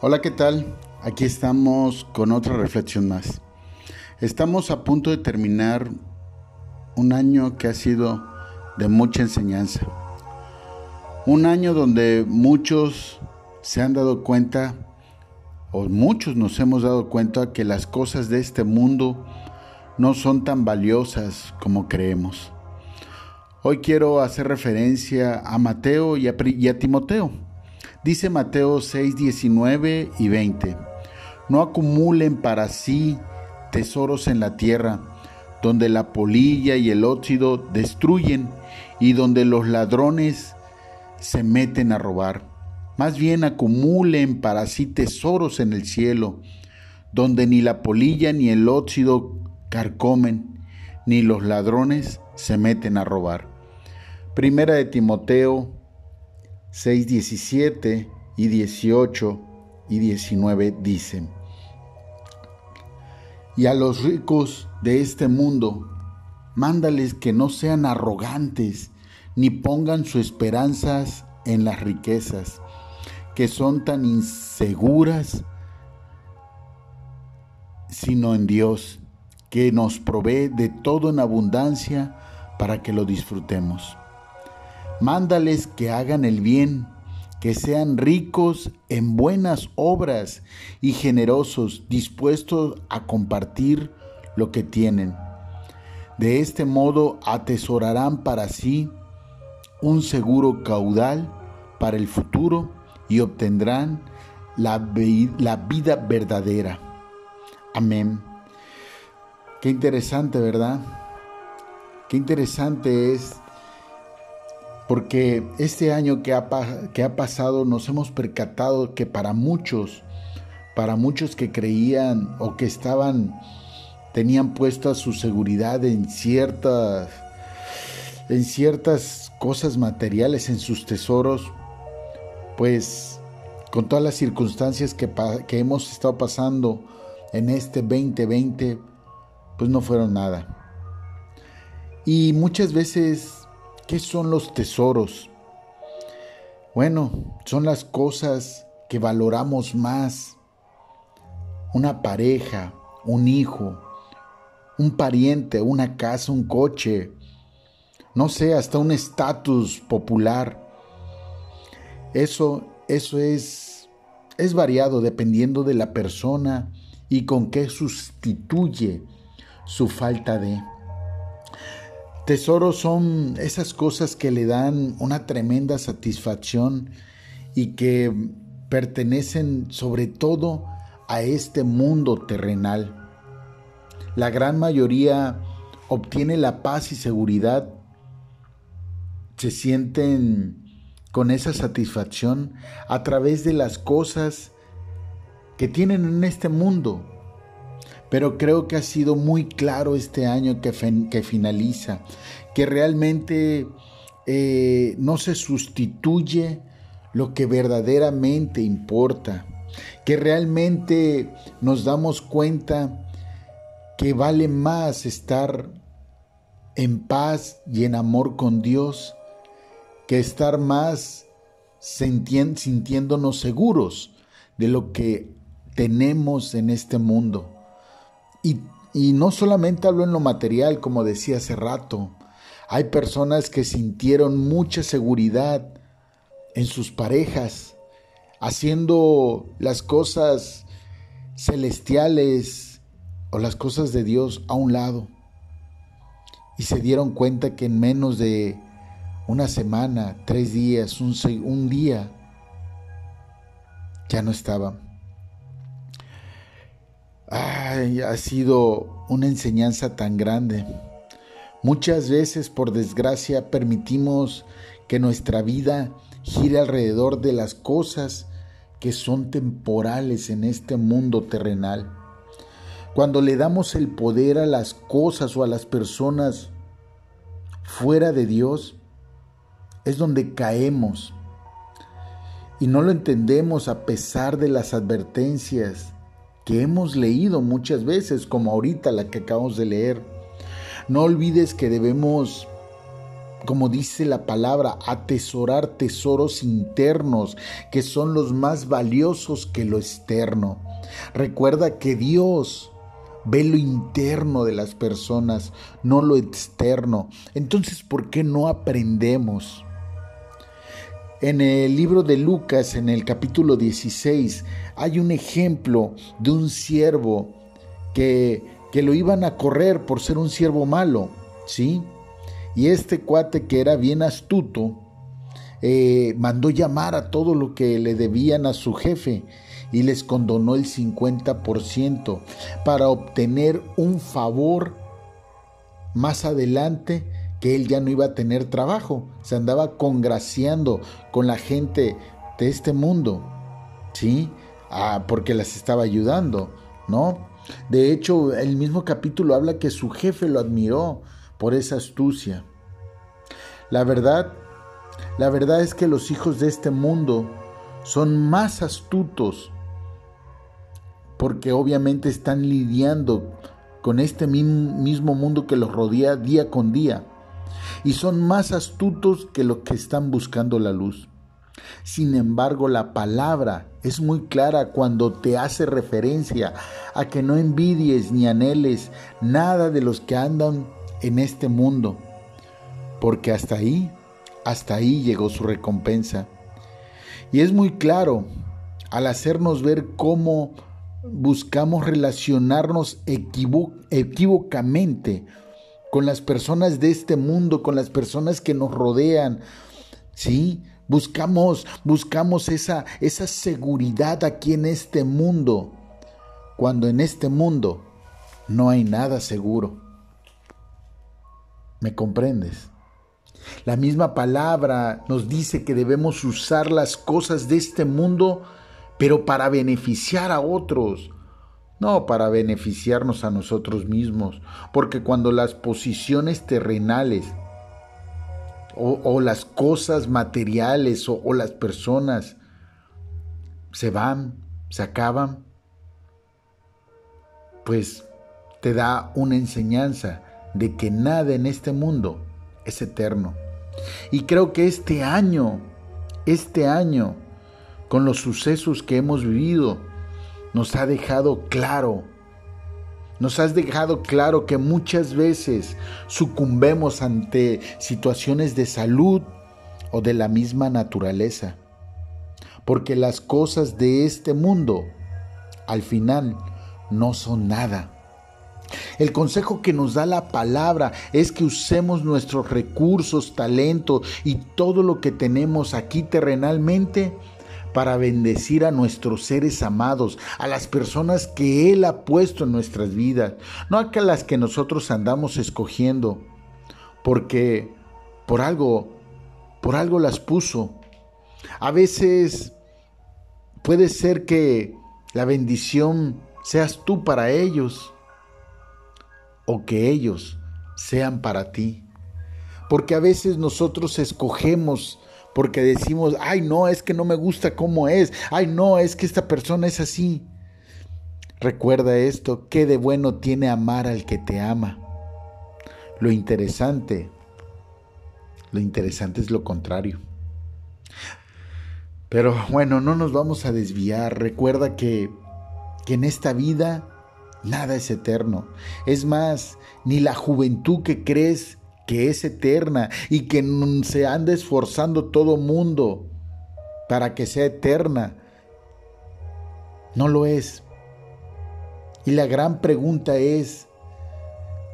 Hola, ¿qué tal? Aquí estamos con otra reflexión más. Estamos a punto de terminar un año que ha sido de mucha enseñanza. Un año donde muchos se han dado cuenta, o muchos nos hemos dado cuenta que las cosas de este mundo no son tan valiosas como creemos. Hoy quiero hacer referencia a Mateo y a, Timoteo. Dice Mateo 6, 19 y 20. No acumulen para sí tesoros en la tierra, donde la polilla y el óxido destruyen y donde los ladrones se meten a robar. Más bien acumulen para sí tesoros en el cielo, donde ni la polilla ni el óxido carcomen, ni los ladrones se meten a robar. Primera de Timoteo 6, 17 y 18 y 19 dicen, y a los ricos de este mundo, mándales que no sean arrogantes, ni pongan sus esperanzas en las riquezas, que son tan inseguras, sino en Dios, que nos provee de todo en abundancia para que lo disfrutemos. Mándales que hagan el bien, que sean ricos en buenas obras y generosos, dispuestos a compartir lo que tienen. De este modo atesorarán para sí un seguro caudal para el futuro y obtendrán la, la vida verdadera. Amén. Qué interesante, ¿verdad? Qué interesante es porque este año que ha, que ha pasado nos hemos percatado que para muchos, para muchos que creían o que estaban, tenían puesta su seguridad en ciertas, en ciertas cosas materiales, en sus tesoros, pues con todas las circunstancias que, que hemos estado pasando en este 2020, pues no fueron nada. Y muchas veces ¿Qué son los tesoros? Bueno, son las cosas que valoramos más. Una pareja, un hijo, un pariente, una casa, un coche, no sé, hasta un estatus popular. Eso, eso es, es variado dependiendo de la persona y con qué sustituye su falta de. Tesoros son esas cosas que le dan una tremenda satisfacción y que pertenecen sobre todo a este mundo terrenal. La gran mayoría obtiene la paz y seguridad, se sienten con esa satisfacción a través de las cosas que tienen en este mundo, pero creo que ha sido muy claro este año que, finaliza, que realmente eh, no se sustituye lo que verdaderamente importa, que realmente nos damos cuenta que vale más estar en paz y en amor con Dios que estar más sintiéndonos seguros de lo que tenemos en este mundo. Y, no solamente hablo en lo material, como decía hace rato, hay personas que sintieron mucha seguridad en sus parejas, haciendo las cosas celestiales o las cosas de Dios a un lado. Y se dieron cuenta que en menos de una semana, tres días, un, un día, ya no estaban ha sido una enseñanza tan grande. Muchas veces, por desgracia, permitimos que nuestra vida gire alrededor de las cosas que son temporales en este mundo terrenal. Cuando le damos el poder a las cosas o a las personas fuera de Dios, es donde caemos. Y no lo entendemos a pesar de las advertencias que hemos leído muchas veces, como ahorita la que acabamos de leer. No olvides que debemos como dice la palabra, atesorar tesoros internos que son los más valiosos que lo externo. Recuerda que Dios ve lo interno de las personas, no lo externo. Entonces, ¿por qué no aprendemos? En el libro de Lucas, en el capítulo 16, hay un ejemplo de un siervo que, que lo iban a correr por ser un siervo malo, ¿sí? Y este cuate que era bien astuto, eh, mandó llamar a todo lo que le debían a su jefe y les condonó el 50% para obtener un favor más adelante que él ya no iba a tener trabajo. Se andaba congraciando con la gente de este mundo, ¿sí? Ah, porque las estaba ayudando, ¿no? De hecho, el mismo capítulo habla que su jefe lo admiró por esa astucia. La verdad, la verdad es que los hijos de este mundo son más astutos porque obviamente están lidiando con este mismo mundo que los rodea día con día y son más astutos que los que están buscando la luz. Sin embargo, la palabra es muy clara cuando te hace referencia a que no envidies ni anheles nada de los que andan en este mundo, porque hasta ahí, hasta ahí llegó su recompensa. Y es muy claro al hacernos ver cómo buscamos relacionarnos equivocamente con las personas de este mundo, con las personas que nos rodean, ¿sí? Buscamos, buscamos esa, esa seguridad aquí en este mundo, cuando en este mundo no hay nada seguro. ¿Me comprendes? La misma palabra nos dice que debemos usar las cosas de este mundo pero para beneficiar a otros, no para beneficiarnos a nosotros mismos, porque cuando las posiciones terrenales o, las cosas materiales o, las personas se van, se acaban, pues te da una enseñanza de que nada en este mundo es eterno. Y creo que este año, este año, con los sucesos que hemos vivido, nos ha dejado claro, nos has dejado claro que muchas veces sucumbemos ante situaciones de salud o de la misma naturaleza, porque las cosas de este mundo al final no son nada. El consejo que nos da la palabra es que usemos nuestros recursos, talento y todo lo que tenemos aquí terrenalmente para bendecir a nuestros seres amados, a las personas que Él ha puesto en nuestras vidas, no a las que nosotros andamos escogiendo, porque por algo, por algo las puso. A veces puede ser que la bendición seas tú para ellos o que ellos sean para ti. Porque a veces nosotros escogemos porque decimos, ay no, es que no me gusta cómo es, ay no, es que esta persona es así. Recuerda esto, qué de bueno tiene amar al que te ama. Lo interesante, lo interesante es lo contrario. Pero bueno, no nos vamos a desviar. Recuerda que, que en esta vida nada es eterno. Es más, ni la juventud que crees que es eterna y que se anda esforzando todo mundo para que sea eterna. No lo es. Y la gran pregunta es,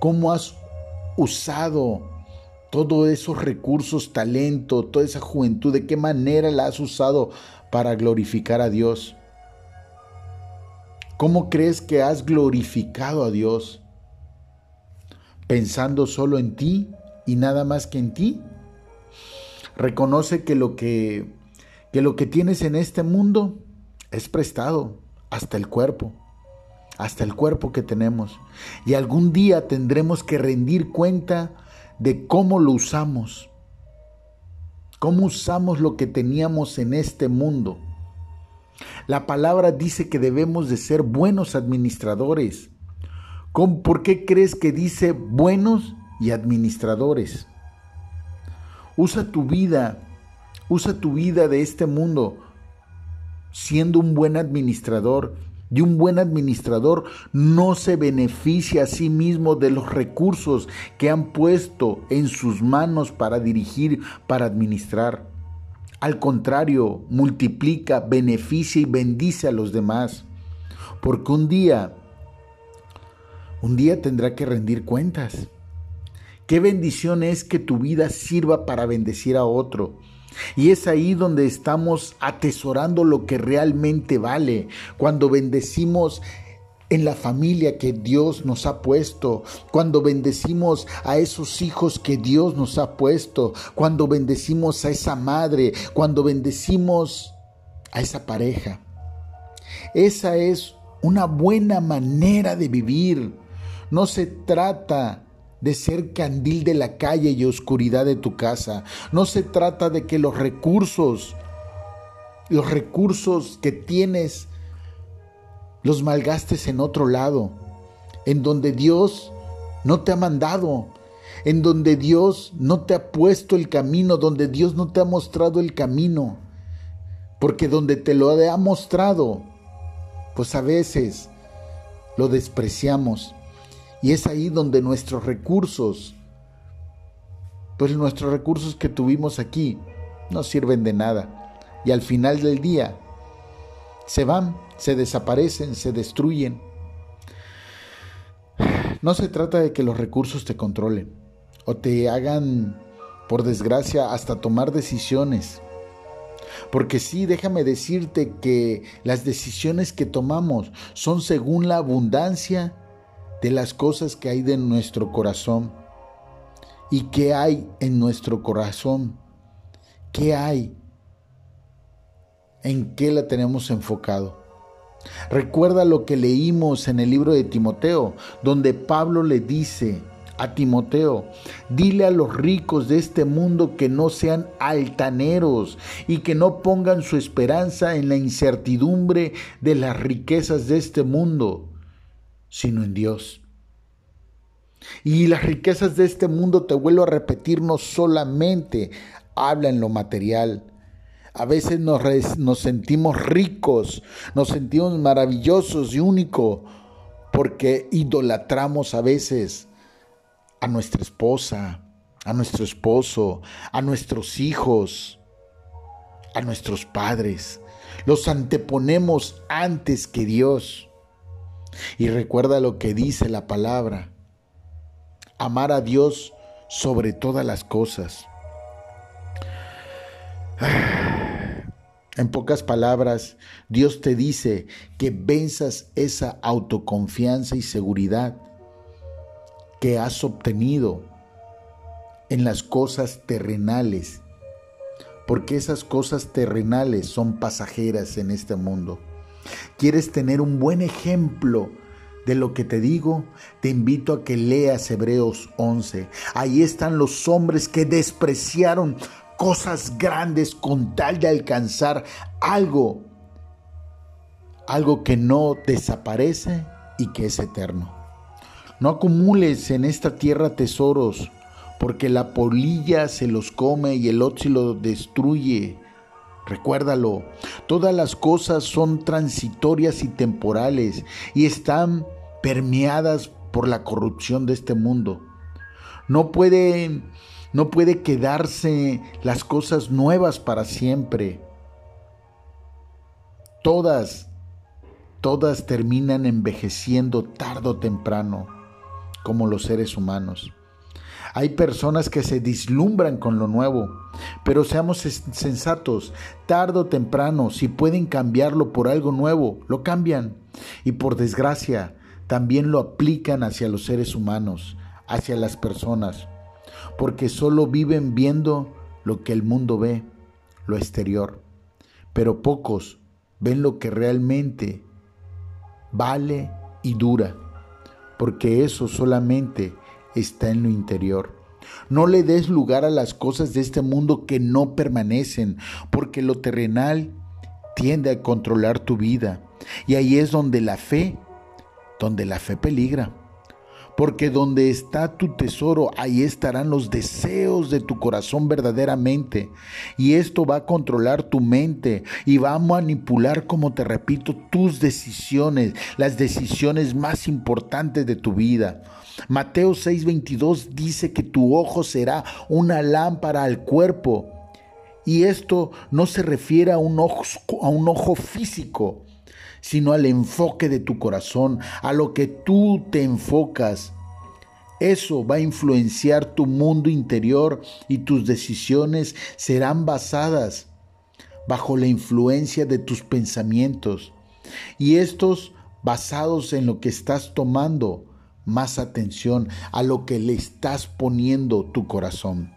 ¿cómo has usado todos esos recursos, talento, toda esa juventud? ¿De qué manera la has usado para glorificar a Dios? ¿Cómo crees que has glorificado a Dios? ¿Pensando solo en ti y nada más que en ti. Reconoce que lo que, que lo que tienes en este mundo es prestado, hasta el cuerpo, hasta el cuerpo que tenemos. Y algún día tendremos que rendir cuenta de cómo lo usamos, cómo usamos lo que teníamos en este mundo. La palabra dice que debemos de ser buenos administradores. ¿Por qué crees que dice buenos y administradores. Usa tu vida, usa tu vida de este mundo siendo un buen administrador. Y un buen administrador no se beneficia a sí mismo de los recursos que han puesto en sus manos para dirigir, para administrar. Al contrario, multiplica, beneficia y bendice a los demás. Porque un día, un día tendrá que rendir cuentas. Qué bendición es que tu vida sirva para bendecir a otro. Y es ahí donde estamos atesorando lo que realmente vale, cuando bendecimos en la familia que Dios nos ha puesto, cuando bendecimos a esos hijos que Dios nos ha puesto, cuando bendecimos a esa madre, cuando bendecimos a esa pareja. Esa es una buena manera de vivir. No se trata de ser candil de la calle y oscuridad de tu casa. No se trata de que los recursos, los recursos que tienes, los malgastes en otro lado, en donde Dios no te ha mandado, en donde Dios no te ha puesto el camino, donde Dios no te ha mostrado el camino. Porque donde te lo ha mostrado, pues a veces lo despreciamos y es ahí donde nuestros recursos, pues nuestros recursos que tuvimos aquí, no sirven de nada. Y al final del día, se van, se desaparecen, se destruyen. No se trata de que los recursos te controlen o te hagan, por desgracia, hasta tomar decisiones. Porque sí, déjame decirte que las decisiones que tomamos son según la abundancia de las cosas que hay de nuestro corazón. ¿Y qué hay en nuestro corazón? ¿Qué hay? ¿En qué la tenemos enfocado? Recuerda lo que leímos en el libro de Timoteo, donde Pablo le dice a Timoteo, dile a los ricos de este mundo que no sean altaneros y que no pongan su esperanza en la incertidumbre de las riquezas de este mundo, sino en Dios. Y las riquezas de este mundo, te vuelvo a repetir, no solamente habla en lo material. A veces nos, nos sentimos ricos, nos sentimos maravillosos y únicos porque idolatramos a veces a nuestra esposa, a nuestro esposo, a nuestros hijos, a nuestros padres. Los anteponemos antes que Dios. Y recuerda lo que dice la palabra. Amar a Dios sobre todas las cosas. En pocas palabras, Dios te dice que venzas esa autoconfianza y seguridad que has obtenido en las cosas terrenales, porque esas cosas terrenales son pasajeras en este mundo. ¿Quieres tener un buen ejemplo de lo que te digo? Te invito a que leas Hebreos 11. Ahí están los hombres que despreciaron cosas grandes con tal de alcanzar algo, algo que no desaparece y que es eterno. No acumules en esta tierra tesoros, porque la polilla se los come y el óxido destruye. Recuérdalo, todas las cosas son transitorias y temporales y están permeadas por la corrupción de este mundo. No puede, no puede quedarse las cosas nuevas para siempre. Todas, todas terminan envejeciendo tarde o temprano, como los seres humanos. Hay personas que se dislumbran con lo nuevo, pero seamos sensatos, tarde o temprano, si pueden cambiarlo por algo nuevo, lo cambian. Y por desgracia, también lo aplican hacia los seres humanos, hacia las personas, porque solo viven viendo lo que el mundo ve, lo exterior, pero pocos ven lo que realmente vale y dura, porque eso solamente está en lo interior. No le des lugar a las cosas de este mundo que no permanecen, porque lo terrenal tiende a controlar tu vida. Y ahí es donde la fe, donde la fe peligra. Porque donde está tu tesoro, ahí estarán los deseos de tu corazón verdaderamente. Y esto va a controlar tu mente y va a manipular, como te repito, tus decisiones, las decisiones más importantes de tu vida. Mateo 6:22 dice que tu ojo será una lámpara al cuerpo. Y esto no se refiere a un ojo, a un ojo físico, sino al enfoque de tu corazón, a lo que tú te enfocas. Eso va a influenciar tu mundo interior y tus decisiones serán basadas bajo la influencia de tus pensamientos. Y estos basados en lo que estás tomando más atención, a lo que le estás poniendo tu corazón.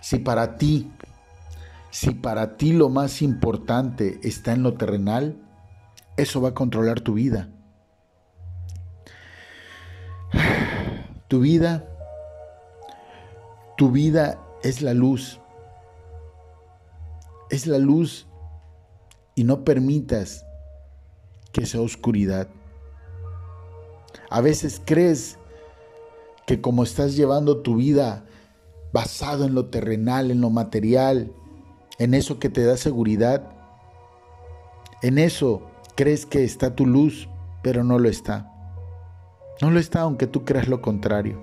Si para ti, si para ti lo más importante está en lo terrenal, eso va a controlar tu vida. Tu vida, tu vida es la luz. Es la luz y no permitas que sea oscuridad. A veces crees que como estás llevando tu vida basado en lo terrenal, en lo material, en eso que te da seguridad, en eso Crees que está tu luz, pero no lo está. No lo está aunque tú creas lo contrario.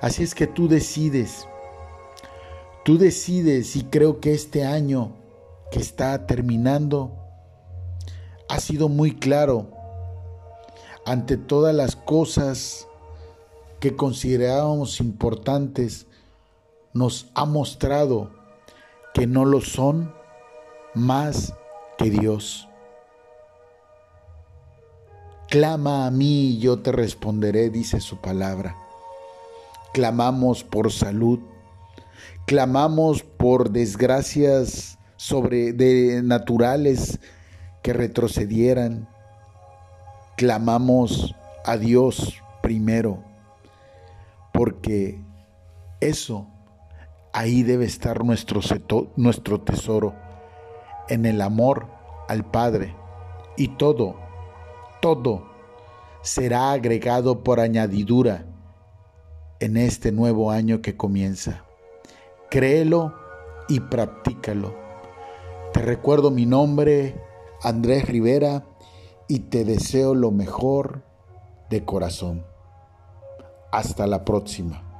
Así es que tú decides. Tú decides y creo que este año que está terminando ha sido muy claro ante todas las cosas que considerábamos importantes, nos ha mostrado que no lo son más que Dios. Clama a mí y yo te responderé, dice su palabra. Clamamos por salud, clamamos por desgracias sobre de naturales que retrocedieran. Clamamos a Dios primero, porque eso ahí debe estar nuestro, nuestro tesoro, en el amor al Padre y todo todo será agregado por añadidura en este nuevo año que comienza. Créelo y practícalo. Te recuerdo mi nombre, Andrés Rivera, y te deseo lo mejor de corazón. Hasta la próxima.